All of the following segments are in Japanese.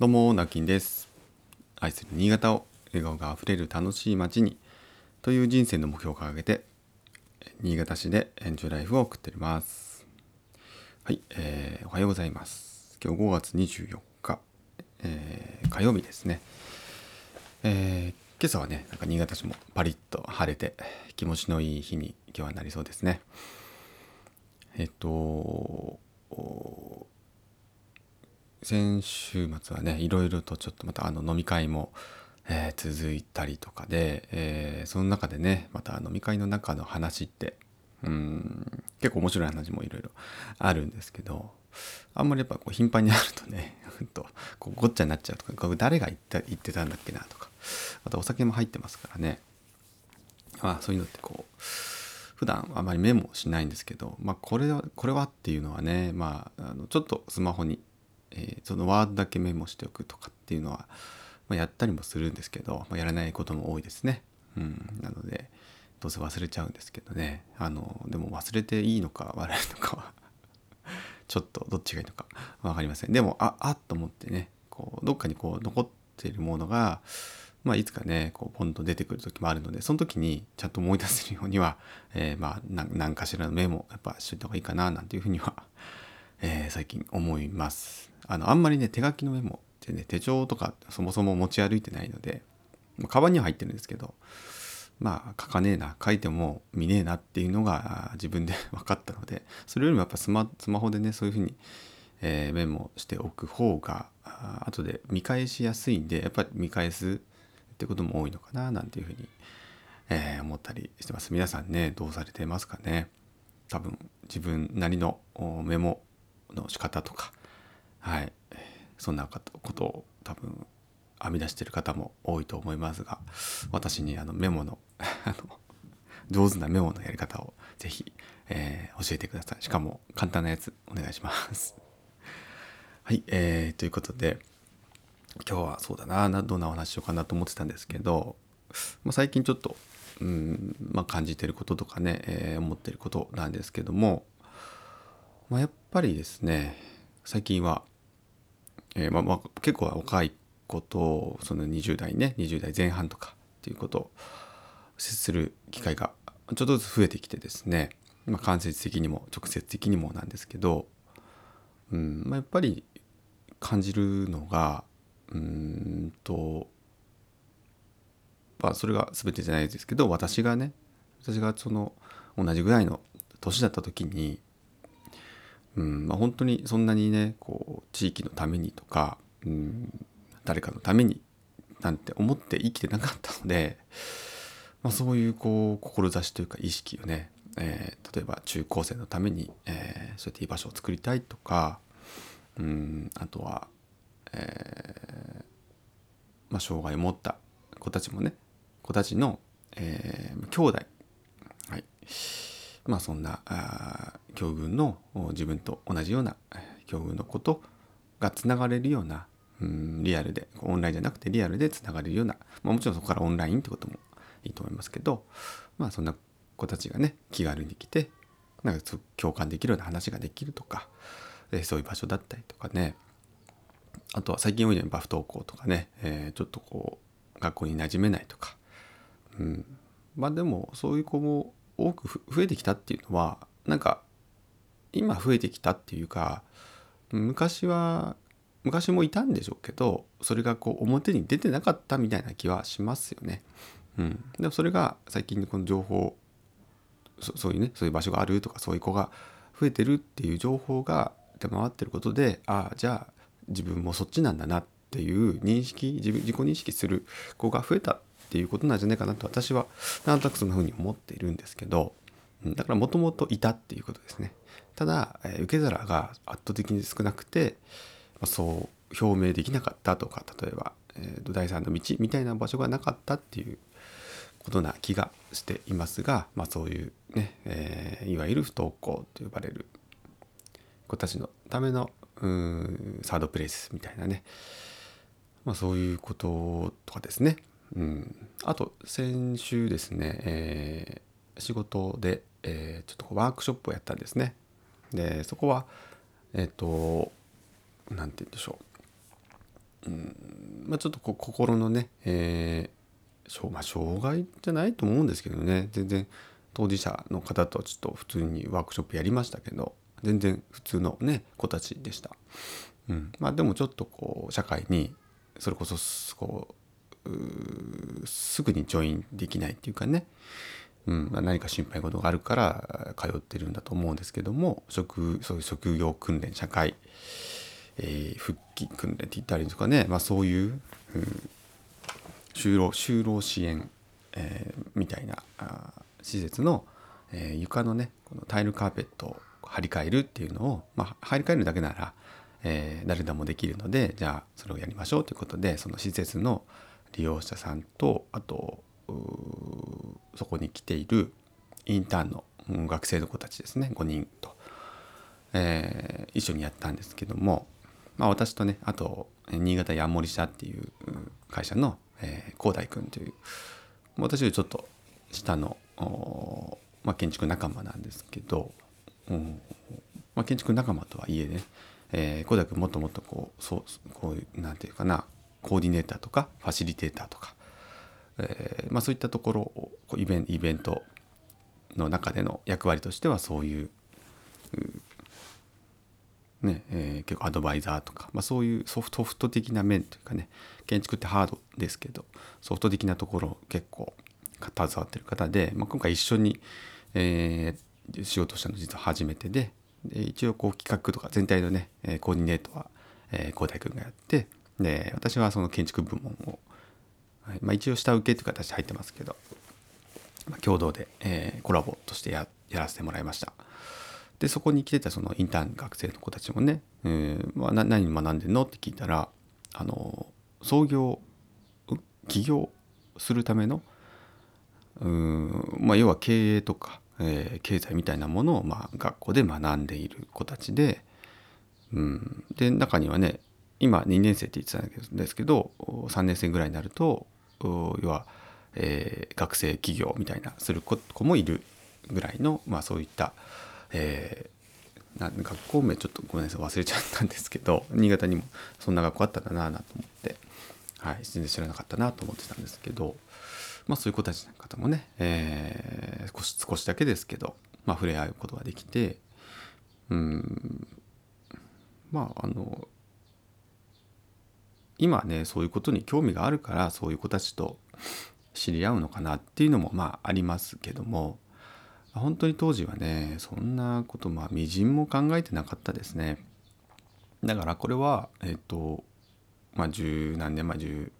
どうも、なきんです。愛する新潟を笑顔があふれる楽しい街にという人生の目標を掲げて、新潟市でエンジョイライフを送っております。はい、えーおはようございます。今日5月24日、えー火曜日ですね。えー今朝はね、なんか新潟市もパリッと晴れて気持ちのいい日に今日はなりそうですね。えっと、先週末はねいろいろとちょっとまたあの飲み会も、えー続いたりとかで、えーその中でねまた飲み会の中の話ってうん結構面白い話もいろいろあるんですけどあんまりやっぱこう頻繁にあるとねとこうごっちゃになっちゃうとか誰が言った言ってたんだっけなとかあとお酒も入ってますからね。まあそういうのってこう普段あまりメモしないんですけど、まあ、これはこれはっていうのはね、まあ、あのちょっとスマホに、えーそのワードだけメモしておくとかっていうのは、まあ、やったりもするんですけど、まあ、やらないことも多いですね。うん、なのでどうせ忘れちゃうんですけどねあのでも忘れていいのか悪いのかは ちょっとどっちがいいのか分かりません。でもああっと思ってねこうどっかにこう残っているものがまあ、いつかねこうポンと出てくる時もあるのでその時にちゃんと思い出せるようには、えーまあ何かしらのメモやっぱしといた方がいいかななんていうふうには、えー最近思いますあのあんまりね手書きのメモってね手帳とかそもそも持ち歩いてないのでまカバンには入ってるんですけどまあ書かねえな書いても見ねえなっていうのが自分で 分かったのでそれよりもやっぱスマスマホでねそういうふうに、えーメモしておく方が後で見返しやすいんでやっぱり見返すってことも多いのかななんていうふうに、えー思ったりしてます。皆さんねどうされてますかね？多分自分なりのメモの仕方とかはい。そんなことを多分編み出してる方も多いと思いますが私にあのメモの 上手なメモのやり方をぜひ、えー教えてください。しかも簡単なやつお願いします。はい、えーということで今日はそうだなどんなお話しようかなと思ってたんですけど、まあ、最近ちょっと、うんまあ、感じてることとかね、えー思ってることなんですけども、まあ、やっぱりですね最近は、えーまあまあ、結構若い子とその20代ね20代前半とかっていうことを接する機会がちょっとずつ増えてきてですね、まあ、間接的にも直接的にもなんですけど、うんまあ、やっぱり感じるのがうんとまあそれが全てじゃないですけど私がね私がその同じぐらいの年だった時にうんまあ本当にそんなにねこ地域のためにとかうん誰かのためになんて思って生きてなかったので、まあ、そういうこう志というか意識をね、えー例えば中高生のために、えーそうやって居場所を作りたいとかうんあとはえーまあ、障害を持った子たちもね子たちの、えー兄弟はいまあそんなあ境遇の自分と同じような境遇のことがつながれるようなうんリアルでオンラインじゃなくてリアルでつながれるような、まあ、もちろんそこからオンラインってこともいいと思いますけどまあそんな子たちがね気軽に来てなんか共感できるような話ができるとか、えそういう場所だったりとかね。あとは最近多いのはやっぱ不登校とかね、えーちょっとこう学校に馴染めないとか、うん、まあでもそういう子も多く増えてきたっていうのはなんか今増えてきたっていうか昔は昔もいたんでしょうけどそれがこう表に出てなかったみたいな気はしますよね。うん、でもそれが最近のこの情報そういうねそういう場所があるとかそういう子が増えてるっていう情報が出回ってることでああじゃあ自分もそっちなんだなっていう認識自分自己認識する子が増えたっていうことなんじゃないかなと私はなんとなくそんな風に思っているんですけどだからもともといたっていうことですね。ただ、え受け皿が圧倒的に少なくて、ま、そう表明できなかったとか例えば、えーと第三の道みたいな場所がなかったっていうことな気がしていますが、まあ、そういうね、えーいわゆる不登校と呼ばれる子たちのためのうんサードプレイスみたいなね、まあ、そういうこととかですね、うん、あと先週ですね、えー仕事で、えーちょっとワークショップをやったんですね。でそこはえっ、と何て言うんでしょう。うんまあ、ちょっと心のね、えーまあ、障害じゃないと思うんですけどね。全然当事者の方とちょっと普通にワークショップやりましたけど全然普通のね子たちでした。うん、まあでもちょっとこう社会にそれこそこうすぐにジョインできないっていうかね、うんまあ、何か心配事があるから通ってるんだと思うんですけども職そういう職業訓練社会、えー、復帰訓練って言ったりとかね、まあ、そういう、うん、就労就労支援、えー、みたいなあ施設の、えー、床のねこのタイルカーペットを張り替えるっていうのを、まあ、張り替えるだけなら、えー、誰でもできるのでじゃあそれをやりましょうということでその施設の利用者さんとあとそこに来ているインターンの学生の子たちですね。5人と、えー、一緒にやったんですけども、まあ、私とねあと新潟ヤンモリ社っていう会社の広、え大君という私よりちょっと下の、まあ、建築仲間なんですけど、うんまあ、建築仲間とはいえねえー、君もっともっとこうそうこうなんていうかなコーディネーターとかファシリテーターとか、えーまあ、そういったところをイベンイベントの中での役割としてはそういうねえー、結構アドバイザーとか、まあ、そういうソフトフト的な面というかね建築ってハードですけどソフト的なところ結構携わってる方で、まあ、今回一緒に、えー、仕事したの実は初めてでで一応こう企画とか全体のね、コーディネートは、えー、広大君がやってで私はその建築部門を、はい。まあ、一応下請けという形で入ってますけど、まあ、共同で、えー、コラボとしてややらせてもらいました。でそこに来てたそのインターン学生の子たちもね、えーまあ、何学んでんのって聞いたらあの創業起業するためのうん、まあ、要は経営とかえー、経済みたいなものを、まあ、学校で学んでいる子たちで,、うん、で中にはね今2年生って言ってたんですけど3年生ぐらいになると要は、えー、学生起業みたいなする子もいるぐらいの、まあ、そういった、えー、な学校名ちょっとごめんなさい忘れちゃったんですけど 新潟にもそんな学校あったんだなと思って、はい、全然知らなかったなと思ってたんですけど。まあ、そういう子たちの方もね、えー、少し少しだけですけど、まあ、触れ合うことができてうんまああの今ねそういうことに興味があるからそういう子たちと知り合うのかなっていうのもまあありますけども本当に当時はねそんなことまあみじんも考えてなかったですね。だからこれはえっ、とまあ十何年前十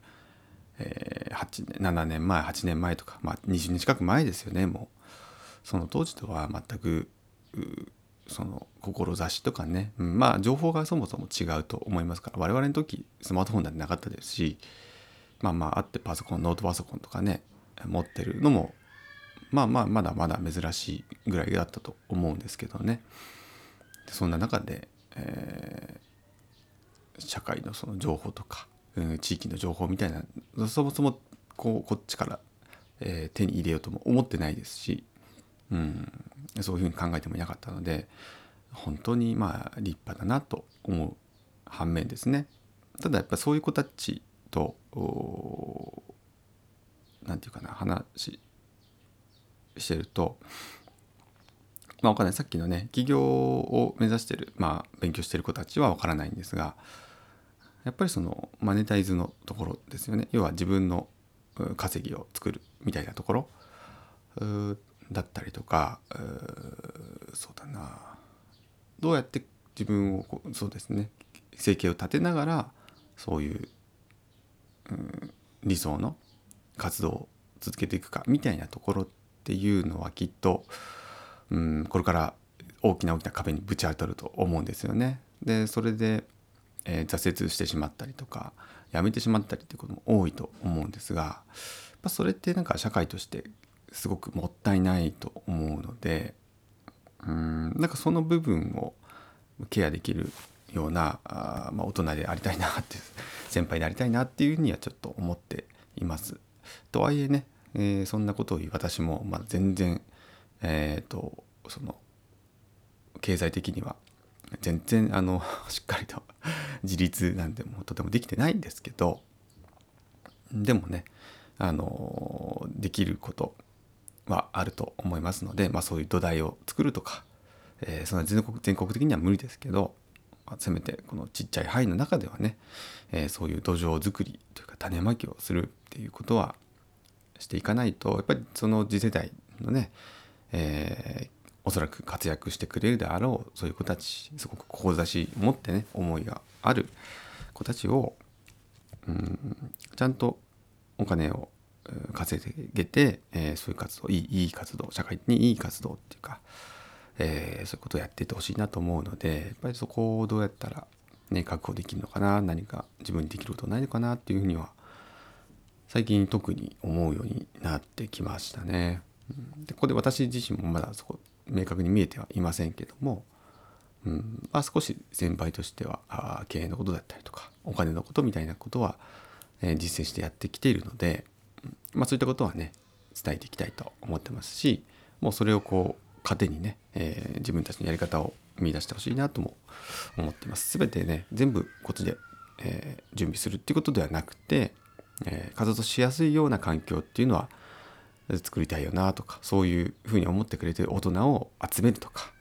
えー、8 7年前8年前とか、まあ、20年近く前ですよねもう。その当時とは全くその志とかね、うん、まあ情報がそもそも違うと思いますから。我々の時スマートフォンなんてなかったですしまあまああってパソコンノートパソコンとかね持ってるのもまあまあまだまだ珍しいぐらいだったと思うんですけどね。そんな中で、えー、社会のその情報とかうん地域の情報みたいなそもそもこうこっちから、えー、手に入れようとも思ってないですし、うん、そういうふうに考えてもいなかったので本当にまあ立派だなと思う反面ですね。ただやっぱそういう子たちと何て言うかな話してるとまあ分かんない。さっきのね起業を目指してるまあ勉強してる子たちは分からないんですがやっぱりそのマネタイズのところですよね。要は自分の稼ぎを作るみたいなところ。だったりとかそうだなどうやって自分をこうそうですね生計を立てながらそういう、うん、理想の活動を続けていくかみたいなところっていうのはきっと、うん、これから大きな大きな壁にぶち当たると思うんですよね。でそれでえー、挫折してしまったりとかやめてしまったりっていうことも多いと思うんですがまそれってなんか社会としてすごくもったいないと思うのでうんなんかその部分をケアできるようなあ、まあ、大人でありたいなって 先輩でありたいなっていうふうにはちょっと思っています。とはいえね、えー、そんなことを言う私も、まあ、全然、えーとその経済的には全然あの しっかりと自立なんてもとてもできてないんですけどでもねあのできることはあると思いますので、まあ、そういう土台を作るとか、えー、そんな全国全国的には無理ですけど、まあ、せめてこのちっちゃい範囲の中ではね、えー、そういう土壌作りというか種まきをするっていうことはしていかないとやっぱりその次世代のね、えー、おそらく活躍してくれるであろうそういう子たちすごく志持ってね思いがある子たちをうんちゃんとお金を稼げて、えー、そういう活動いいいい活動社会にいい活動っていうか、えー、そういうことをやっていってほしいなと思うのでやっぱりそこをどうやったら、ね、確保できるのかな何か自分にできることないのかなっていうふうには最近特に思うようになってきましたね。でここで私自身もまだそこ明確に見えてはいませんけども、うんまあ、少し先輩としてはあ経営のことだったりとかお金のことみたいなことは、えー、実践してやってきているので、まあ、そういったことはね伝えていきたいと思ってますしもうそれをこう糧にね、えー、自分たちのやり方を見出してほしいなとも思ってます。全てね全部こっちで、えー、準備するっていうことではなくて、えー、活動しやすいような環境っていうのは作りたいよなとかそういうふうに思ってくれてる大人を集めるとか、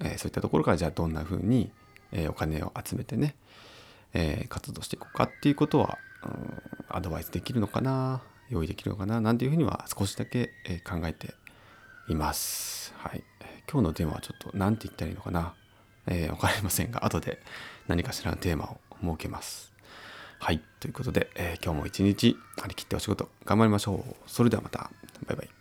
え、そういったところからじゃあどんなふうに、え、お金を集めてね、え、活動していこうかっていうことは、うん、アドバイスできるのかな用意できるのかななんていうふうには少しだけ、考えています。はい、今日のテーマはちょっと何て言ったらいいのかな、えー、分かりませんが後で何かしらのテーマを設けます。はい。ということで、えー、今日も一日張り切ってお仕事頑張りましょう。それではまた。バイバイ。